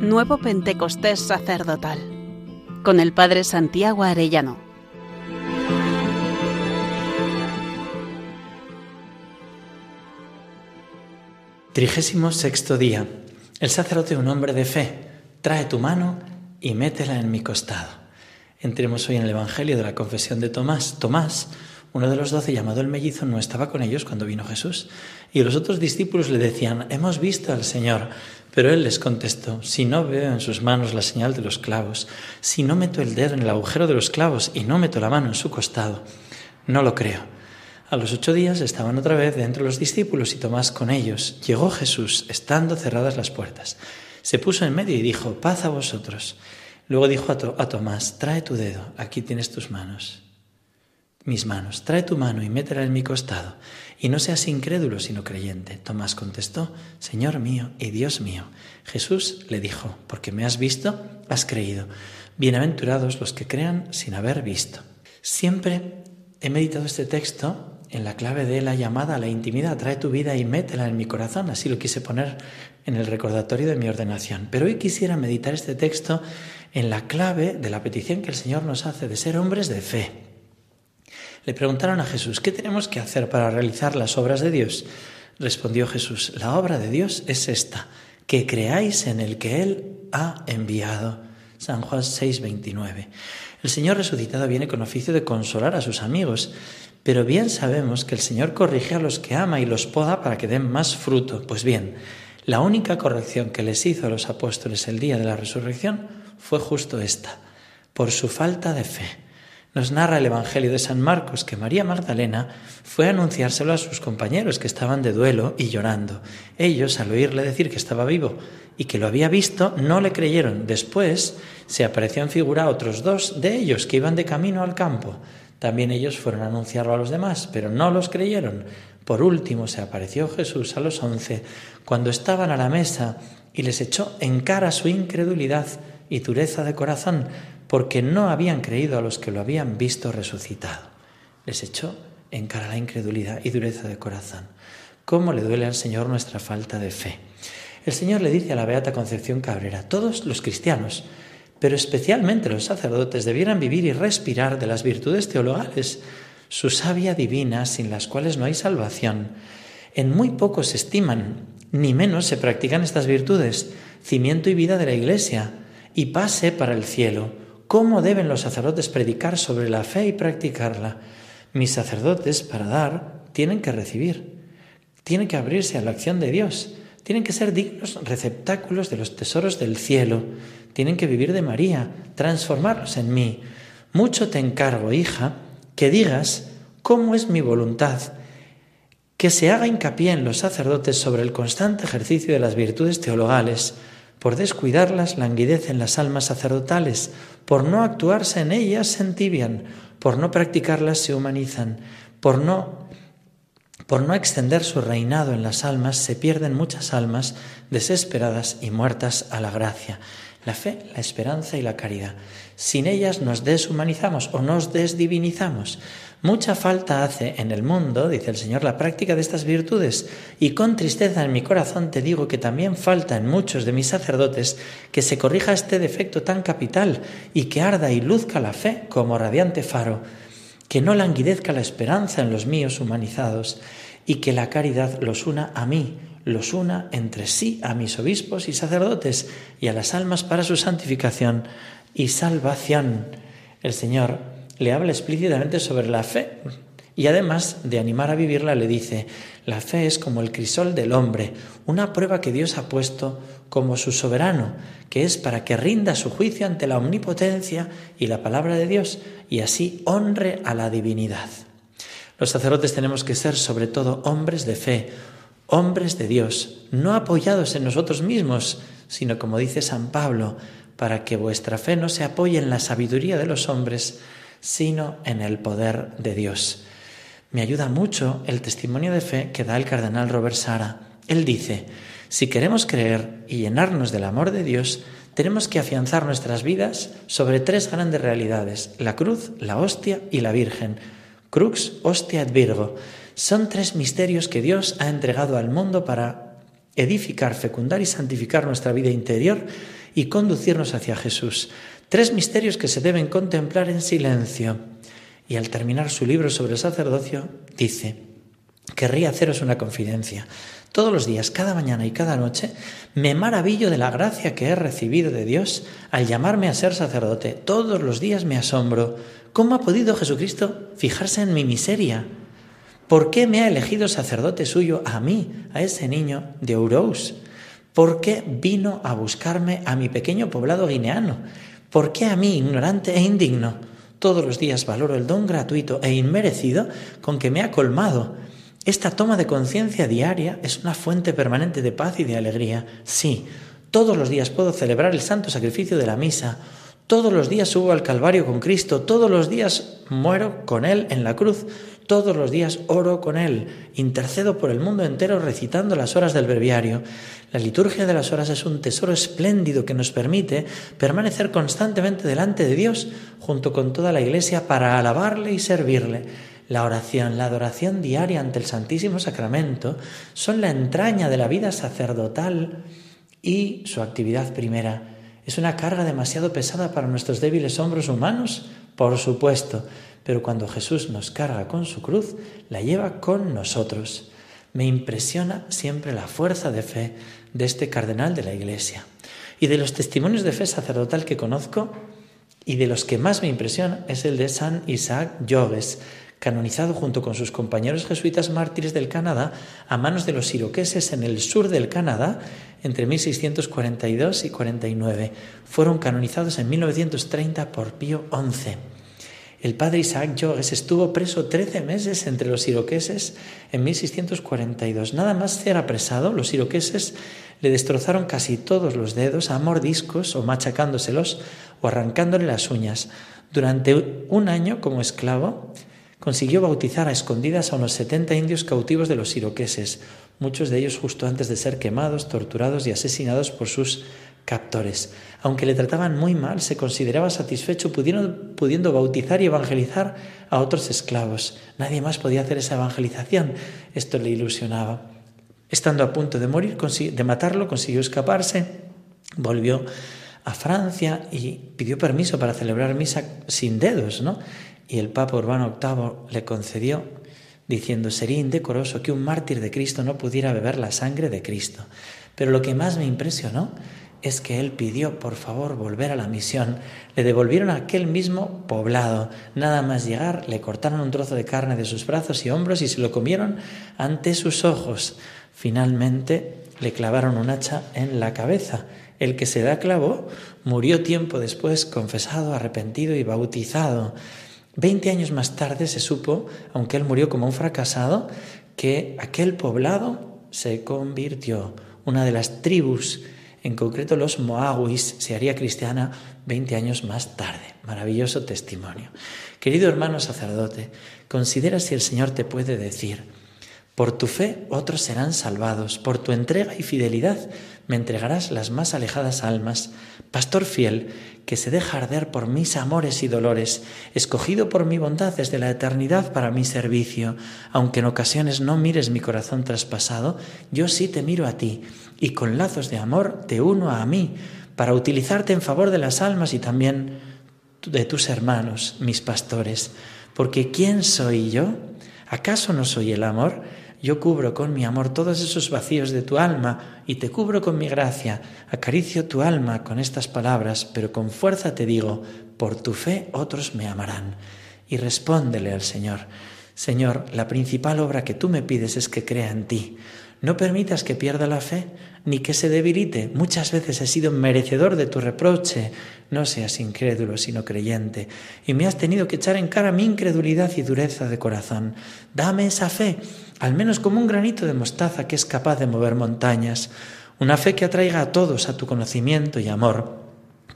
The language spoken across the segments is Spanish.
Nuevo Pentecostés Sacerdotal con el Padre Santiago Arellano. Trigésimo sexto día. El sacerdote, un hombre de fe, trae tu mano y métela en mi costado. Entremos hoy en el Evangelio de la confesión de Tomás. Tomás, uno de los doce llamado el mellizo, no estaba con ellos cuando vino Jesús. Y los otros discípulos le decían, hemos visto al Señor. Pero él les contestó, si no veo en sus manos la señal de los clavos, si no meto el dedo en el agujero de los clavos y no meto la mano en su costado, no lo creo. A los ocho días estaban otra vez dentro los discípulos y Tomás con ellos. Llegó Jesús, estando cerradas las puertas. Se puso en medio y dijo, paz a vosotros. Luego dijo a, a Tomás, trae tu dedo, aquí tienes tus manos mis manos, trae tu mano y métela en mi costado, y no seas incrédulo sino creyente. Tomás contestó, Señor mío y Dios mío. Jesús le dijo, porque me has visto, has creído. Bienaventurados los que crean sin haber visto. Siempre he meditado este texto en la clave de la llamada a la intimidad, trae tu vida y métela en mi corazón, así lo quise poner en el recordatorio de mi ordenación. Pero hoy quisiera meditar este texto en la clave de la petición que el Señor nos hace de ser hombres de fe le preguntaron a Jesús, ¿qué tenemos que hacer para realizar las obras de Dios? Respondió Jesús, la obra de Dios es esta, que creáis en el que Él ha enviado. San Juan 6, 29. El Señor resucitado viene con oficio de consolar a sus amigos, pero bien sabemos que el Señor corrige a los que ama y los poda para que den más fruto. Pues bien, la única corrección que les hizo a los apóstoles el día de la resurrección fue justo esta, por su falta de fe. Nos narra el Evangelio de San Marcos que María Magdalena fue a anunciárselo a sus compañeros que estaban de duelo y llorando. Ellos, al oírle decir que estaba vivo y que lo había visto, no le creyeron. Después se apareció en figura a otros dos de ellos que iban de camino al campo. También ellos fueron a anunciarlo a los demás, pero no los creyeron. Por último se apareció Jesús a los once cuando estaban a la mesa y les echó en cara su incredulidad y dureza de corazón, porque no habían creído a los que lo habían visto resucitado. Les echó en cara la incredulidad y dureza de corazón. ¿Cómo le duele al Señor nuestra falta de fe? El Señor le dice a la Beata Concepción Cabrera, todos los cristianos, pero especialmente los sacerdotes, debieran vivir y respirar de las virtudes teologales, su savia divina, sin las cuales no hay salvación. En muy pocos se estiman, ni menos se practican estas virtudes, cimiento y vida de la Iglesia, y pase para el cielo ¿Cómo deben los sacerdotes predicar sobre la fe y practicarla? Mis sacerdotes, para dar, tienen que recibir, tienen que abrirse a la acción de Dios, tienen que ser dignos receptáculos de los tesoros del cielo, tienen que vivir de María, transformarlos en mí. Mucho te encargo, hija, que digas cómo es mi voluntad, que se haga hincapié en los sacerdotes sobre el constante ejercicio de las virtudes teologales, por descuidarlas languidecen las almas sacerdotales, por no actuarse en ellas se entibian, por no practicarlas se humanizan, por no por no extender su reinado en las almas se pierden muchas almas desesperadas y muertas a la gracia. La fe, la esperanza y la caridad. Sin ellas nos deshumanizamos o nos desdivinizamos. Mucha falta hace en el mundo, dice el Señor, la práctica de estas virtudes, y con tristeza en mi corazón te digo que también falta en muchos de mis sacerdotes que se corrija este defecto tan capital y que arda y luzca la fe como radiante faro, que no languidezca la esperanza en los míos humanizados y que la caridad los una a mí, los una entre sí a mis obispos y sacerdotes y a las almas para su santificación y salvación. El Señor le habla explícitamente sobre la fe y además de animar a vivirla le dice, la fe es como el crisol del hombre, una prueba que Dios ha puesto como su soberano, que es para que rinda su juicio ante la omnipotencia y la palabra de Dios y así honre a la divinidad. Los sacerdotes tenemos que ser sobre todo hombres de fe, hombres de Dios, no apoyados en nosotros mismos, sino como dice San Pablo, para que vuestra fe no se apoye en la sabiduría de los hombres, sino en el poder de Dios. Me ayuda mucho el testimonio de fe que da el cardenal Robert Sara. Él dice, si queremos creer y llenarnos del amor de Dios, tenemos que afianzar nuestras vidas sobre tres grandes realidades, la cruz, la hostia y la Virgen. Crux, hostia et Virgo. Son tres misterios que Dios ha entregado al mundo para edificar, fecundar y santificar nuestra vida interior y conducirnos hacia Jesús. Tres misterios que se deben contemplar en silencio. Y al terminar su libro sobre el sacerdocio, dice, querría haceros una confidencia. Todos los días, cada mañana y cada noche, me maravillo de la gracia que he recibido de Dios al llamarme a ser sacerdote. Todos los días me asombro. ¿Cómo ha podido Jesucristo fijarse en mi miseria? ¿Por qué me ha elegido sacerdote suyo a mí, a ese niño de Urous? ¿Por qué vino a buscarme a mi pequeño poblado guineano? ¿Por qué a mí, ignorante e indigno? Todos los días valoro el don gratuito e inmerecido con que me ha colmado esta toma de conciencia diaria es una fuente permanente de paz y de alegría. Sí, todos los días puedo celebrar el santo sacrificio de la misa, todos los días subo al Calvario con Cristo, todos los días muero con Él en la cruz, todos los días oro con Él, intercedo por el mundo entero recitando las horas del breviario. La liturgia de las horas es un tesoro espléndido que nos permite permanecer constantemente delante de Dios junto con toda la Iglesia para alabarle y servirle. La oración, la adoración diaria ante el Santísimo Sacramento son la entraña de la vida sacerdotal y su actividad primera. ¿Es una carga demasiado pesada para nuestros débiles hombros humanos? Por supuesto, pero cuando Jesús nos carga con su cruz, la lleva con nosotros. Me impresiona siempre la fuerza de fe de este cardenal de la Iglesia. Y de los testimonios de fe sacerdotal que conozco, y de los que más me impresiona es el de San Isaac Jogues, canonizado junto con sus compañeros jesuitas mártires del Canadá a manos de los iroqueses en el sur del Canadá entre 1642 y 49. Fueron canonizados en 1930 por Pío XI. El padre Isaac Jogues estuvo preso 13 meses entre los iroqueses en 1642. Nada más ser apresado, los iroqueses le destrozaron casi todos los dedos a mordiscos o machacándoselos o arrancándole las uñas. Durante un año como esclavo, consiguió bautizar a escondidas a unos 70 indios cautivos de los iroqueses, muchos de ellos justo antes de ser quemados, torturados y asesinados por sus captores. Aunque le trataban muy mal, se consideraba satisfecho pudiendo, pudiendo, bautizar y evangelizar a otros esclavos. Nadie más podía hacer esa evangelización. Esto le ilusionaba. Estando a punto de morir, de matarlo, consiguió escaparse, volvió a Francia y pidió permiso para celebrar misa sin dedos, ¿no? Y el Papa Urbano VIII le concedió diciendo sería indecoroso que un mártir de Cristo no pudiera beber la sangre de Cristo. Pero lo que más me impresionó es que él pidió por favor volver a la misión. Le devolvieron a aquel mismo poblado. Nada más llegar, le cortaron un trozo de carne de sus brazos y hombros y se lo comieron ante sus ojos. Finalmente le clavaron un hacha en la cabeza. El que se da clavo murió tiempo después confesado, arrepentido y bautizado. Veinte años más tarde se supo, aunque él murió como un fracasado, que aquel poblado se convirtió. Una de las tribus, en concreto los Moawis, se haría cristiana veinte años más tarde. Maravilloso testimonio. Querido hermano sacerdote, considera si el Señor te puede decir, por tu fe otros serán salvados, por tu entrega y fidelidad me entregarás las más alejadas almas. Pastor fiel, que se deja arder por mis amores y dolores, escogido por mi bondad desde la eternidad para mi servicio, aunque en ocasiones no mires mi corazón traspasado, yo sí te miro a ti, y con lazos de amor te uno a mí, para utilizarte en favor de las almas y también de tus hermanos, mis pastores. Porque ¿quién soy yo? ¿Acaso no soy el amor? Yo cubro con mi amor todos esos vacíos de tu alma y te cubro con mi gracia, acaricio tu alma con estas palabras, pero con fuerza te digo, por tu fe otros me amarán. Y respóndele al Señor, Señor, la principal obra que tú me pides es que crea en ti. No permitas que pierda la fe, ni que se debilite. Muchas veces he sido merecedor de tu reproche. No seas incrédulo, sino creyente. Y me has tenido que echar en cara mi incredulidad y dureza de corazón. Dame esa fe, al menos como un granito de mostaza que es capaz de mover montañas. Una fe que atraiga a todos a tu conocimiento y amor,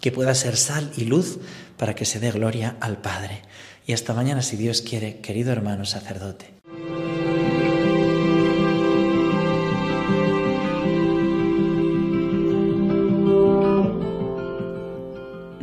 que pueda ser sal y luz para que se dé gloria al Padre. Y hasta mañana, si Dios quiere, querido hermano sacerdote.